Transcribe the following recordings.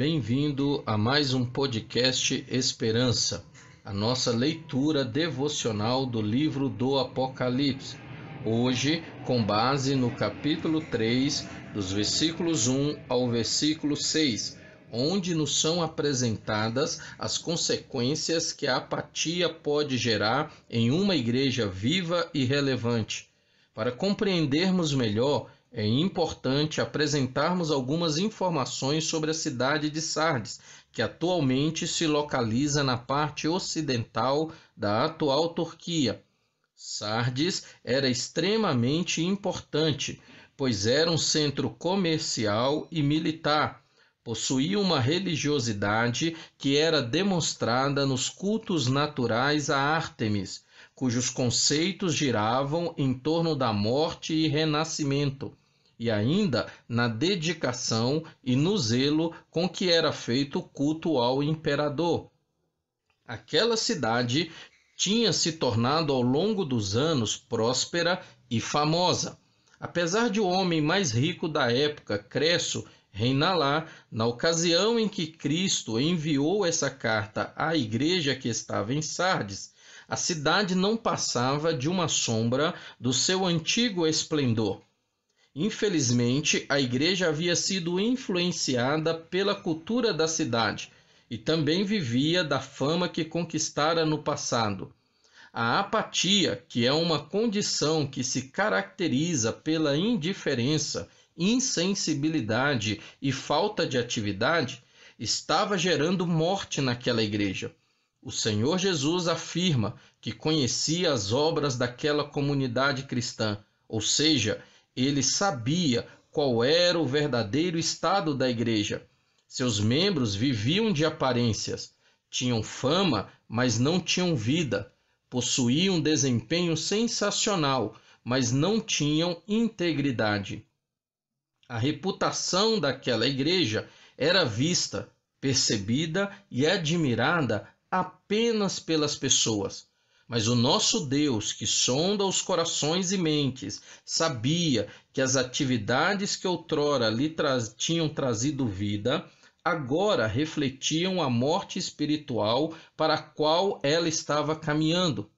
Bem-vindo a mais um podcast Esperança, a nossa leitura devocional do livro do Apocalipse. Hoje, com base no capítulo 3, dos versículos 1 ao versículo 6, onde nos são apresentadas as consequências que a apatia pode gerar em uma igreja viva e relevante. Para compreendermos melhor, é importante apresentarmos algumas informações sobre a cidade de Sardes, que atualmente se localiza na parte ocidental da atual Turquia. Sardes era extremamente importante, pois era um centro comercial e militar. Possuía uma religiosidade que era demonstrada nos cultos naturais a Ártemis, cujos conceitos giravam em torno da morte e renascimento e ainda na dedicação e no zelo com que era feito o culto ao imperador. Aquela cidade tinha se tornado ao longo dos anos próspera e famosa. Apesar de o homem mais rico da época, Cresso, reinar lá, na ocasião em que Cristo enviou essa carta à igreja que estava em Sardes, a cidade não passava de uma sombra do seu antigo esplendor. Infelizmente, a igreja havia sido influenciada pela cultura da cidade e também vivia da fama que conquistara no passado. A apatia, que é uma condição que se caracteriza pela indiferença, insensibilidade e falta de atividade, estava gerando morte naquela igreja. O Senhor Jesus afirma que conhecia as obras daquela comunidade cristã, ou seja, ele sabia qual era o verdadeiro estado da igreja. Seus membros viviam de aparências, tinham fama, mas não tinham vida, possuíam desempenho sensacional, mas não tinham integridade. A reputação daquela igreja era vista, percebida e admirada apenas pelas pessoas. Mas o nosso Deus, que sonda os corações e mentes, sabia que as atividades que outrora lhe tra tinham trazido vida, agora refletiam a morte espiritual para a qual ela estava caminhando.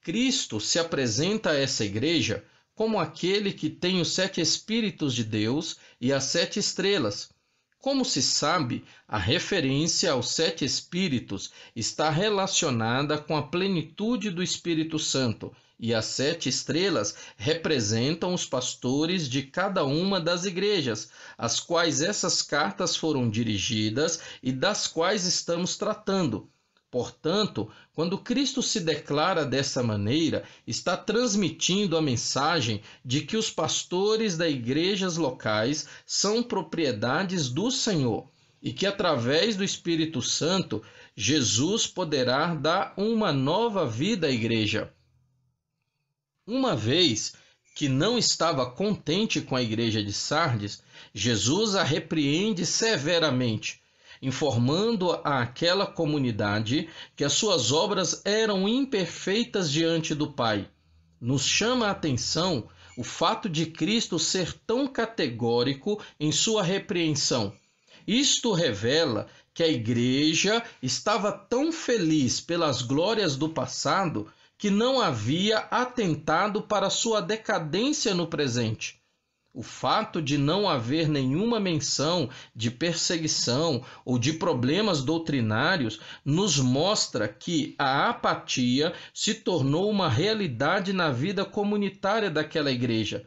Cristo se apresenta a essa igreja como aquele que tem os sete Espíritos de Deus e as sete estrelas como se sabe, a referência aos sete Espíritos está relacionada com a plenitude do Espírito Santo, e as sete estrelas representam os pastores de cada uma das igrejas, às quais essas cartas foram dirigidas e das quais estamos tratando. Portanto, quando Cristo se declara dessa maneira, está transmitindo a mensagem de que os pastores das igrejas locais são propriedades do Senhor e que através do Espírito Santo Jesus poderá dar uma nova vida à igreja. Uma vez que não estava contente com a igreja de Sardes, Jesus a repreende severamente informando àquela comunidade que as suas obras eram imperfeitas diante do Pai. Nos chama a atenção o fato de Cristo ser tão categórico em sua repreensão. Isto revela que a igreja estava tão feliz pelas glórias do passado que não havia atentado para sua decadência no presente. O fato de não haver nenhuma menção de perseguição ou de problemas doutrinários nos mostra que a apatia se tornou uma realidade na vida comunitária daquela igreja.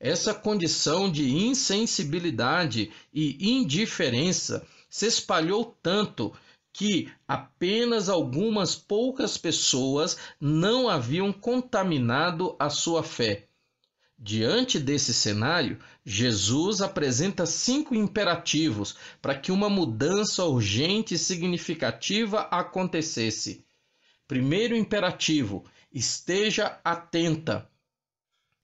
Essa condição de insensibilidade e indiferença se espalhou tanto que apenas algumas poucas pessoas não haviam contaminado a sua fé. Diante desse cenário, Jesus apresenta cinco imperativos para que uma mudança urgente e significativa acontecesse. Primeiro imperativo: esteja atenta.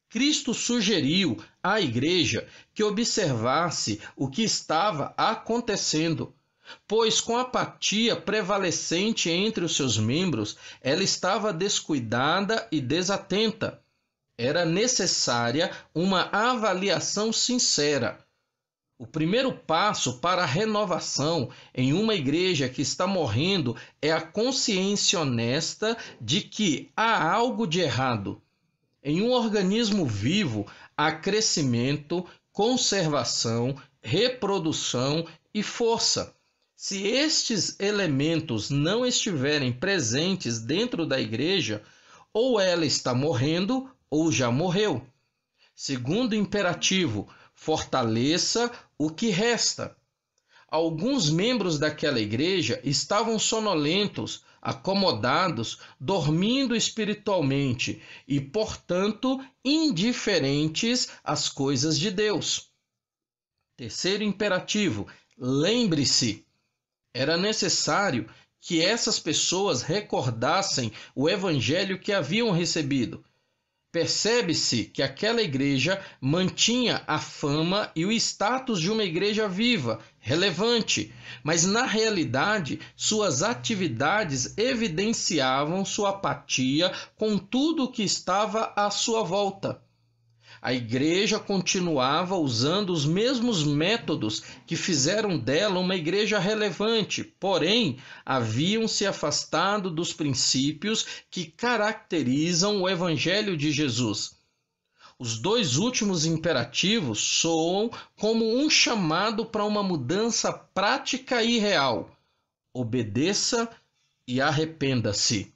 Cristo sugeriu à igreja que observasse o que estava acontecendo, pois, com a apatia prevalecente entre os seus membros, ela estava descuidada e desatenta era necessária uma avaliação sincera. O primeiro passo para a renovação em uma igreja que está morrendo é a consciência honesta de que há algo de errado. Em um organismo vivo há crescimento, conservação, reprodução e força. Se estes elementos não estiverem presentes dentro da igreja, ou ela está morrendo ou já morreu. Segundo imperativo, fortaleça o que resta. Alguns membros daquela igreja estavam sonolentos, acomodados, dormindo espiritualmente e, portanto, indiferentes às coisas de Deus. Terceiro imperativo: lembre-se. Era necessário que essas pessoas recordassem o evangelho que haviam recebido Percebe-se que aquela igreja mantinha a fama e o status de uma igreja viva, relevante, mas na realidade suas atividades evidenciavam sua apatia com tudo o que estava à sua volta. A igreja continuava usando os mesmos métodos que fizeram dela uma igreja relevante, porém haviam se afastado dos princípios que caracterizam o Evangelho de Jesus. Os dois últimos imperativos soam como um chamado para uma mudança prática e real. Obedeça e arrependa-se.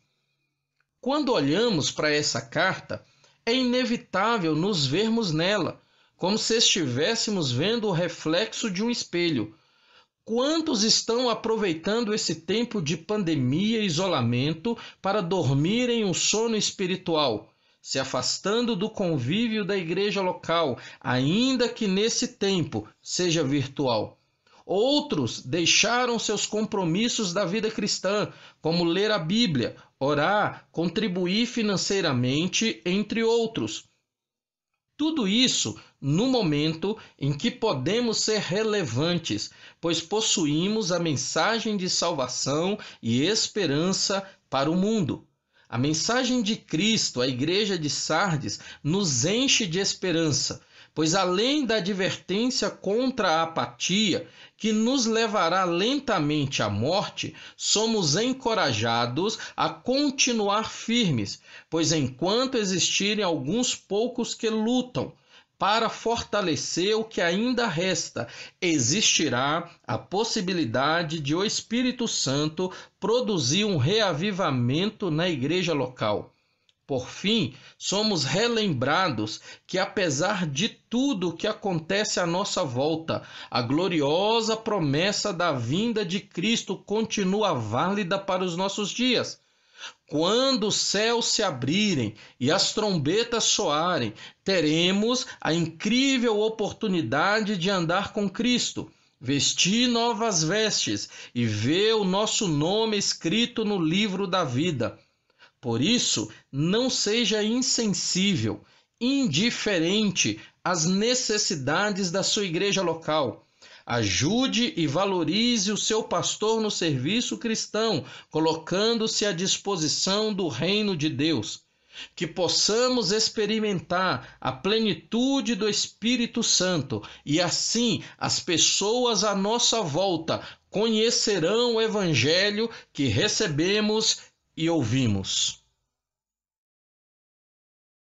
Quando olhamos para essa carta, é inevitável nos vermos nela, como se estivéssemos vendo o reflexo de um espelho. Quantos estão aproveitando esse tempo de pandemia e isolamento para dormirem um sono espiritual, se afastando do convívio da igreja local, ainda que nesse tempo seja virtual? Outros deixaram seus compromissos da vida cristã, como ler a Bíblia, orar, contribuir financeiramente, entre outros. Tudo isso no momento em que podemos ser relevantes, pois possuímos a mensagem de salvação e esperança para o mundo. A mensagem de Cristo à igreja de Sardes nos enche de esperança, pois além da advertência contra a apatia, que nos levará lentamente à morte, somos encorajados a continuar firmes, pois enquanto existirem alguns poucos que lutam, para fortalecer o que ainda resta, existirá a possibilidade de o Espírito Santo produzir um reavivamento na igreja local. Por fim, somos relembrados que, apesar de tudo que acontece à nossa volta, a gloriosa promessa da vinda de Cristo continua válida para os nossos dias. Quando os céus se abrirem e as trombetas soarem, teremos a incrível oportunidade de andar com Cristo, vestir novas vestes e ver o nosso nome escrito no livro da vida. Por isso, não seja insensível, indiferente às necessidades da sua igreja local. Ajude e valorize o seu pastor no serviço cristão, colocando-se à disposição do reino de Deus. Que possamos experimentar a plenitude do Espírito Santo e assim as pessoas à nossa volta conhecerão o Evangelho que recebemos e ouvimos.